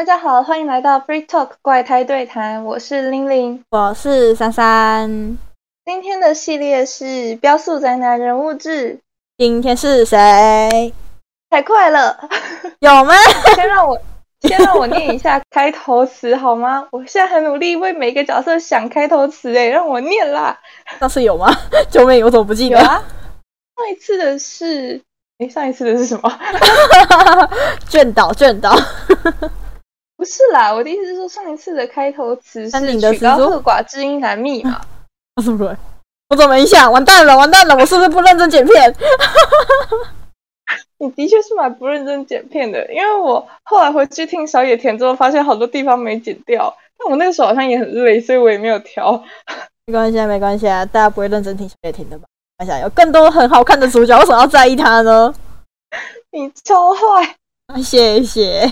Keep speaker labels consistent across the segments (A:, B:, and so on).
A: 大家好，欢迎来到 Free Talk 怪胎对谈，我是玲玲，
B: 我是珊珊。
A: 今天的系列是标速宅男人物志，
B: 今天是谁？
A: 太快了，
B: 有吗？
A: 先让我先让我念一下开头词好吗？我现在很努力为每个角色想开头词，哎，让我念啦。
B: 上次有吗？救命，我怎么不记得？
A: 啊，上一次的是，哎，上一次的是什么？
B: 卷倒，卷导。
A: 不是啦，我的意思是说，上一次的开头词是“曲高和寡，知音难觅”嘛？
B: 我怎么我怎么没想？完蛋了，完蛋了！我是不是不认真剪片？
A: 你的确是蛮不认真剪片的，因为我后来回去听小野田之后，发现好多地方没剪掉。但我那个时候好像也很累，所以我也没有调。
B: 没关系啊，没关系啊，大家不会认真听小野田的吧？看一下，有更多很好看的主角，为什么要在意他呢？
A: 你超坏！
B: 谢谢。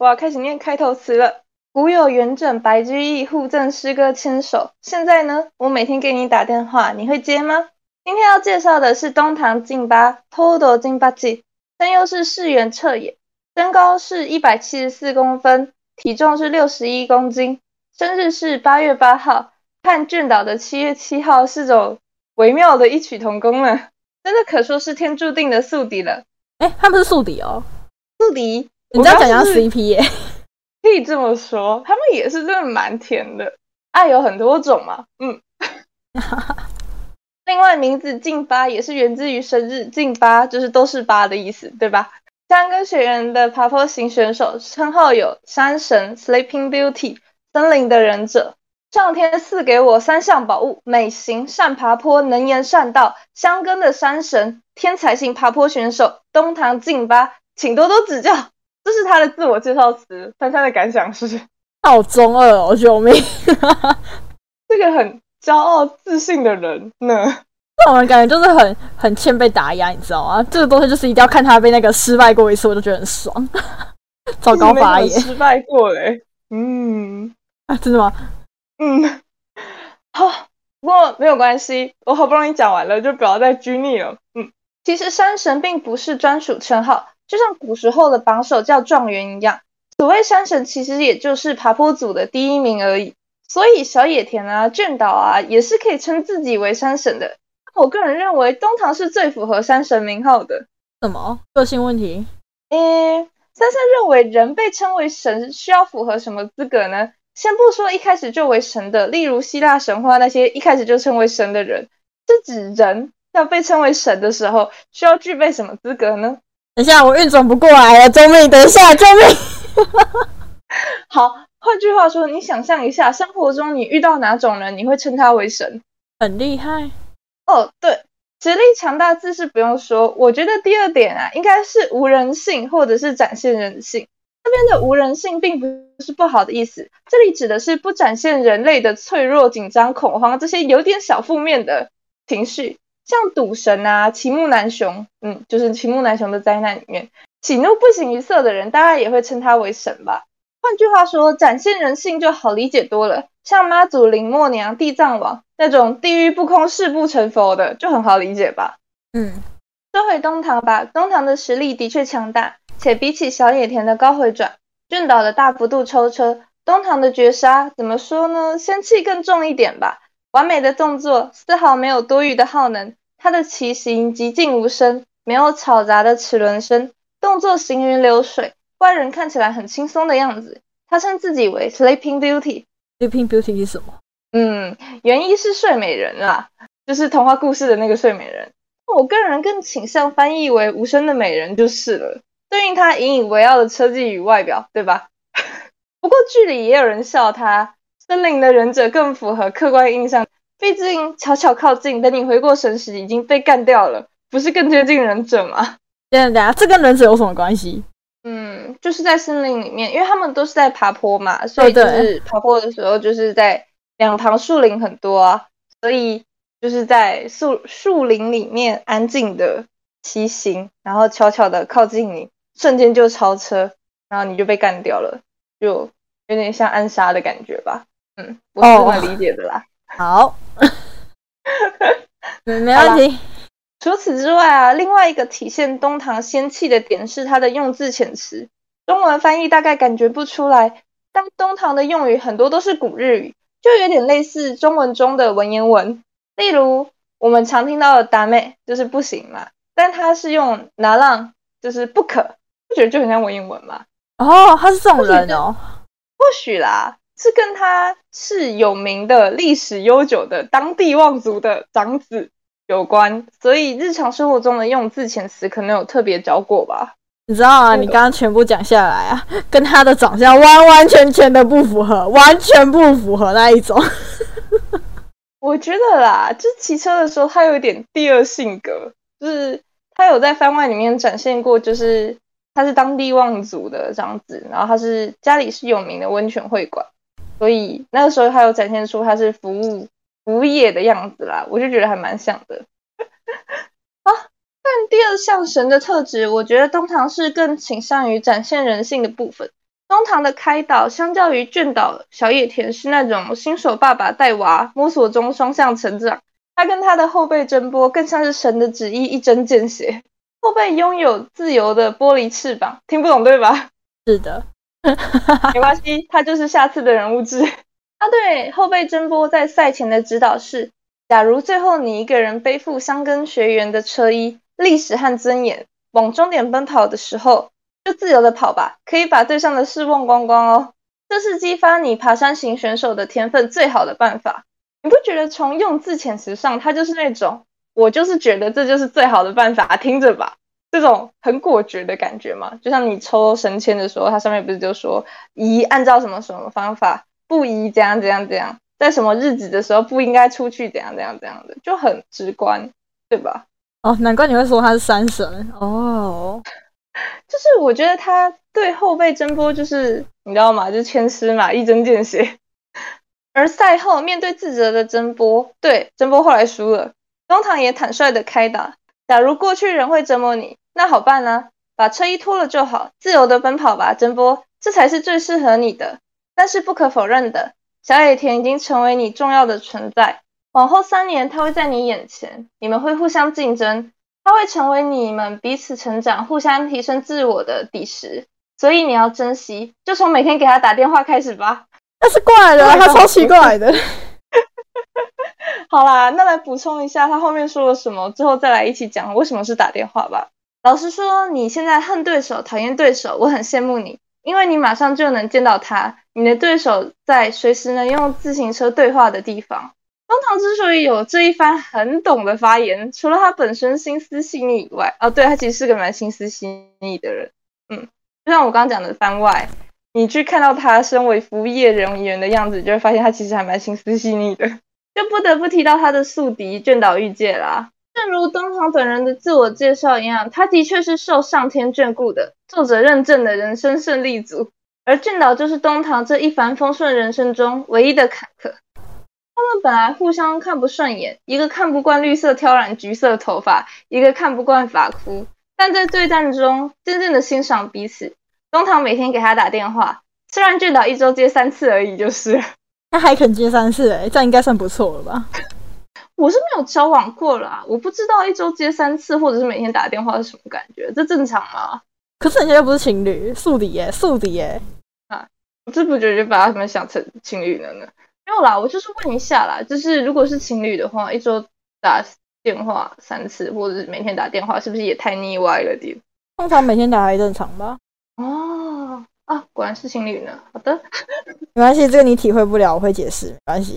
A: 我要开始念开头词了。古有元稹、白居易互赠诗歌千首。现在呢，我每天给你打电话，你会接吗？今天要介绍的是东堂敬八 Todo 敬八记，但又是世元彻也，身高是一百七十四公分，体重是六十一公斤，生日是八月八号。看卷岛的七月七号是种微妙的异曲同工呢，真的可说是天注定的宿敌了。
B: 哎，他们是宿敌哦，
A: 宿敌。
B: 你在讲讲 CP 耶？
A: 可以这么说，他们也是真的蛮甜的。爱有很多种嘛，嗯。另外，名字进八也是源自于生日进八，就是都是八的意思，对吧？三根雪人的爬坡型选手，称号有山神 Sleeping Beauty，森林的忍者。上天赐给我三项宝物：美型、善爬坡、能言善道。香根的山神，天才型爬坡选手东堂进八，请多多指教。这是他的自我介绍词。珊珊的感想是：
B: 好中二哦，救命！
A: 这个很骄傲自信的人呢，
B: 这种人感觉就是很很欠被打压，你知道吗？这个东西就是一定要看他被那个失败过一次，我就觉得很爽。糟糕发言，
A: 失败过嘞。嗯，
B: 啊，真的吗？
A: 嗯，好，不过没有关系，我好不容易讲完了，就不要再拘泥了。嗯，其实山神并不是专属称号。就像古时候的榜首叫状元一样，所谓山神其实也就是爬坡组的第一名而已。所以小野田啊、卷岛啊也是可以称自己为山神的。我个人认为东堂是最符合山神名号的。
B: 什么个性问题？
A: 诶，三三认为人被称为神需要符合什么资格呢？先不说一开始就为神的，例如希腊神话那些一开始就称为神的人，是指人要被称为神的时候需要具备什么资格呢？
B: 等一下，我运转不过来了，救命！等一下，救命！
A: 好，换句话说，你想象一下，生活中你遇到哪种人，你会称他为神？
B: 很厉害
A: 哦。对，实力强大自是不用说。我觉得第二点啊，应该是无人性，或者是展现人性。这边的无人性并不是不好的意思，这里指的是不展现人类的脆弱、紧张、恐慌这些有点小负面的情绪。像赌神啊，齐木南雄，嗯，就是齐木南雄的灾难里面，喜怒不形于色的人，大家也会称他为神吧。换句话说，展现人性就好理解多了。像妈祖、林默娘、地藏王那种地狱不空、誓不成佛的，就很好理解吧。
B: 嗯，
A: 说回东堂吧，东堂的实力的确强大，且比起小野田的高回转、俊岛的大幅度抽车，东堂的绝杀怎么说呢？仙气更重一点吧。完美的动作，丝毫没有多余的耗能。他的骑行极静无声，没有嘈杂的齿轮声，动作行云流水，外人看起来很轻松的样子。他称自己为 Sleeping Beauty。
B: Sleeping Beauty 是什么？
A: 嗯，原意是睡美人啊，就是童话故事的那个睡美人。我个人更倾向翻译为无声的美人就是了，对应他引以为傲的车技与外表，对吧？不过剧里也有人笑他，森林的忍者更符合客观印象。毕竟悄悄靠近，等你回过神时已经被干掉了，不是更接近忍者吗？
B: 等等下，这跟忍者有什么关系？
A: 嗯，就是在森林里面，因为他们都是在爬坡嘛，所以就是爬坡的时候就是在两旁树林很多啊，所以就是在树树林里面安静的骑行，然后悄悄的靠近你，瞬间就超车，然后你就被干掉了，就有点像暗杀的感觉吧？嗯，我是这么理解的啦。
B: 好，没问题。
A: 除此之外啊，另外一个体现东堂仙气的点是它的用字遣词。中文翻译大概感觉不出来，但东堂的用语很多都是古日语，就有点类似中文中的文言文。例如我们常听到的“达妹”就是不行嘛，但它是用“拿浪”就是不可，不觉得就很像文言文嘛？
B: 哦，他是这种人哦。
A: 或许啦，是跟他是有名的历史悠久的当地望族的长子有关，所以日常生活中的用字遣词可能有特别教过吧。
B: 你知道啊？你刚刚全部讲下来啊，跟他的长相完完全全的不符合，完全不符合那一种。
A: 我觉得啦，就骑车的时候，他有一点第二性格，就是他有在番外里面展现过，就是他是当地望族的长子，然后他是家里是有名的温泉会馆，所以那个时候他有展现出他是服务服务业的样子啦，我就觉得还蛮像的。但第二项神的特质，我觉得东堂是更倾向于展现人性的部分。东堂的开导，相较于卷岛小野田是那种新手爸爸带娃摸索中双向成长，他跟他的后辈争波更像是神的旨意一针见血。后辈拥有自由的玻璃翅膀，听不懂对吧？
B: 是的，
A: 没关系，他就是下次的人物志。他 对后辈真波在赛前的指导是：假如最后你一个人背负香根学员的车衣。历史和尊严，往终点奔跑的时候，就自由的跑吧，可以把对上的事忘光光哦。这是激发你爬山型选手的天分最好的办法。你不觉得从用字遣词上，他就是那种我就是觉得这就是最好的办法，听着吧，这种很果决的感觉嘛？就像你抽神签的时候，它上面不是就说宜按照什么什么方法，不宜怎样怎样怎样，在什么日子的时候不应该出去怎样怎样怎样的，就很直观，对吧？
B: 哦，难怪你会说他是山神哦。
A: 就是我觉得他对后辈争波，就是你知道吗？就是千师嘛，一针见血。而赛后面对自责的争波，对争波后来输了，中堂也坦率的开导：假如过去人会折磨你，那好办呢，把车衣脱了就好，自由的奔跑吧，真波，这才是最适合你的。但是不可否认的，小野田已经成为你重要的存在。往后三年，他会在你眼前，你们会互相竞争，他会成为你们彼此成长、互相提升自我的底石，所以你要珍惜，就从每天给他打电话开始吧。
B: 那是怪的，他超奇怪的。
A: 好啦，那来补充一下他后面说了什么，之后再来一起讲为什么是打电话吧。老实说，你现在恨对手、讨厌对手，我很羡慕你，因为你马上就能见到他，你的对手在随时能用自行车对话的地方。东堂之所以有这一番很懂的发言，除了他本身心思细腻以外，哦，对他其实是个蛮心思细腻的人，嗯，就像我刚刚讲的番外，你去看到他身为服务业人员的样子，就会发现他其实还蛮心思细腻的，就不得不提到他的宿敌卷岛玉介啦。正如东堂本人的自我介绍一样，他的确是受上天眷顾的，作者认证的人生胜利组，而卷岛就是东堂这一帆风顺人生中唯一的坎坷。他们本来互相看不顺眼，一个看不惯绿色挑染橘色头发，一个看不惯发箍。但在对战中，真正的欣赏彼此。东堂每天给他打电话，虽然俊岛一周接三次而已，就是
B: 他还肯接三次，哎，这样应该算不错了吧？
A: 我是没有交往过啦，我不知道一周接三次或者是每天打电话是什么感觉，这正常吗？
B: 可是人家又不是情侣，宿敌耶，宿敌耶
A: 啊！我这不觉就把他们想成情侣了呢？没有啦，我就是问一下啦，就是如果是情侣的话，一周打电话三次，或者是每天打电话，是不是也太腻歪了点？
B: 通常每天打还正常吧。
A: 哦，啊，果然是情侣呢。好的，
B: 没关系，这个你体会不了，我会解释，没关系。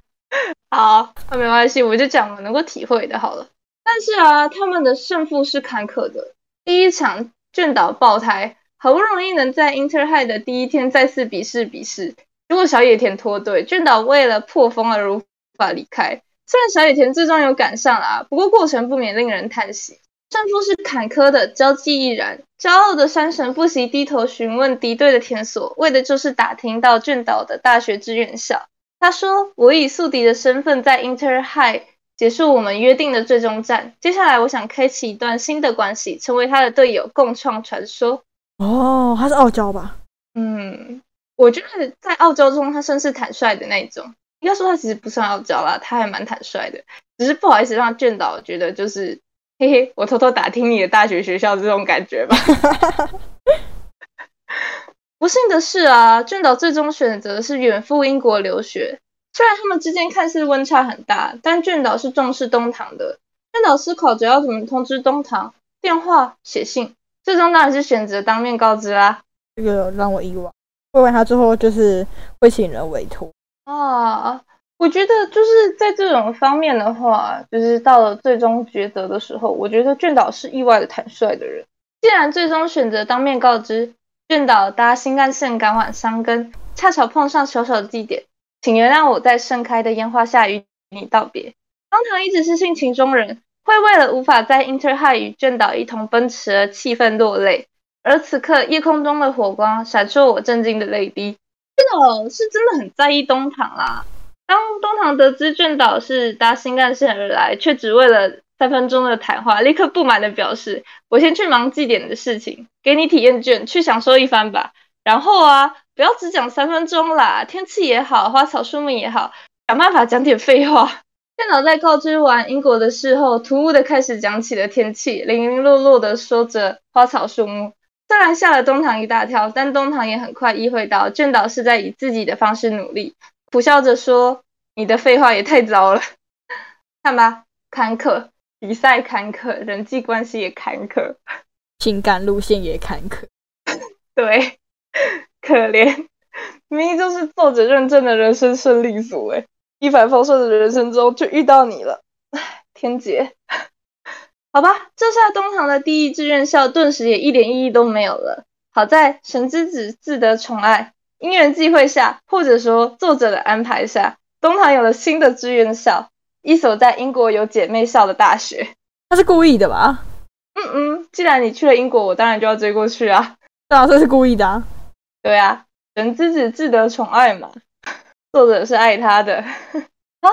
A: 好，那没关系，我就讲我能够体会的好了。但是啊，他们的胜负是坎坷的。第一场卷岛爆胎，好不容易能在 Inter High 的第一天再次比试比试。如果小野田脱队，卷岛为了破风而无法离开。虽然小野田最终有赶上啊，不过过程不免令人叹息。胜负是坎坷的，交际亦然。骄傲的山神不惜低头询问敌对的田所，为的就是打听到俊岛的大学之院校。他说：“我以宿敌的身份在 Inter High 结束我们约定的最终战。接下来，我想开启一段新的关系，成为他的队友，共创传说。”
B: 哦，他是傲娇吧？
A: 嗯。我觉得在傲娇中，他算是坦率的那一种。应该说他其实不算傲娇啦，他还蛮坦率的，只是不好意思让卷岛觉得就是嘿嘿，我偷偷打听你的大学学校这种感觉吧。不幸的是啊，卷岛最终选择的是远赴英国留学。虽然他们之间看似温差很大，但卷岛是重视东堂的。卷岛思考着要怎么通知东堂，电话、写信，最终当然是选择当面告知啦。
B: 这个让我意外，不然他之后就是会请人委托
A: 啊。我觉得就是在这种方面的话，就是到了最终抉择的时候，我觉得卷岛是意外的坦率的人。既然最终选择当面告知，卷岛搭新干线赶往香根，恰巧碰上小小的地点，请原谅我在盛开的烟花下与你道别。方唐一直是性情中人，会为了无法在 Inter High 与卷岛一同奔驰而气愤落泪。而此刻夜空中的火光闪烁我震惊的泪滴。卷岛是真的很在意东堂啦。当东堂得知卷岛是搭新干线而来，却只为了三分钟的谈话，立刻不满的表示：“我先去忙祭典的事情，给你体验券，去享受一番吧。然后啊，不要只讲三分钟啦，天气也好，花草树木也好，想办法讲点废话。”卷岛在告知完英国的事后，突兀的开始讲起了天气，零零落落的说着花草树木。虽然吓了东堂一大跳，但东堂也很快意会到卷岛是在以自己的方式努力。苦笑着说：“你的废话也太糟了，看吧，坎坷，比赛坎坷，人际关系也坎坷，
B: 情感路线也坎坷，
A: 对，可怜，明明就是作者认证的人生胜利组，哎，一帆风顺的人生中就遇到你了，唉，天劫，好吧，这下东堂的第一志愿校顿时也一点意义都没有了。好在神之子自得宠爱。因缘际会下，或者说作者的安排下，东堂有了新的志愿校，一所在英国有姐妹校的大学。
B: 他是故意的吧？
A: 嗯嗯，既然你去了英国，我当然就要追过去啊。
B: 对啊，这是故意的啊。
A: 对啊，人之子自得宠爱嘛，作者是爱他的。好，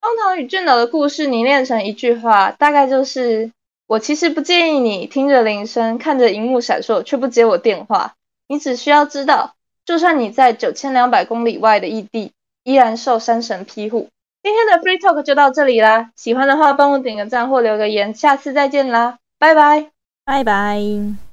A: 东堂与卷岛的故事凝练成一句话，大概就是：我其实不介意你听着铃声，看着荧幕闪烁，却不接我电话。你只需要知道。就算你在九千两百公里外的异地，依然受山神庇护。今天的 Free Talk 就到这里啦，喜欢的话帮我点个赞或留个言，下次再见啦，拜拜，
B: 拜拜。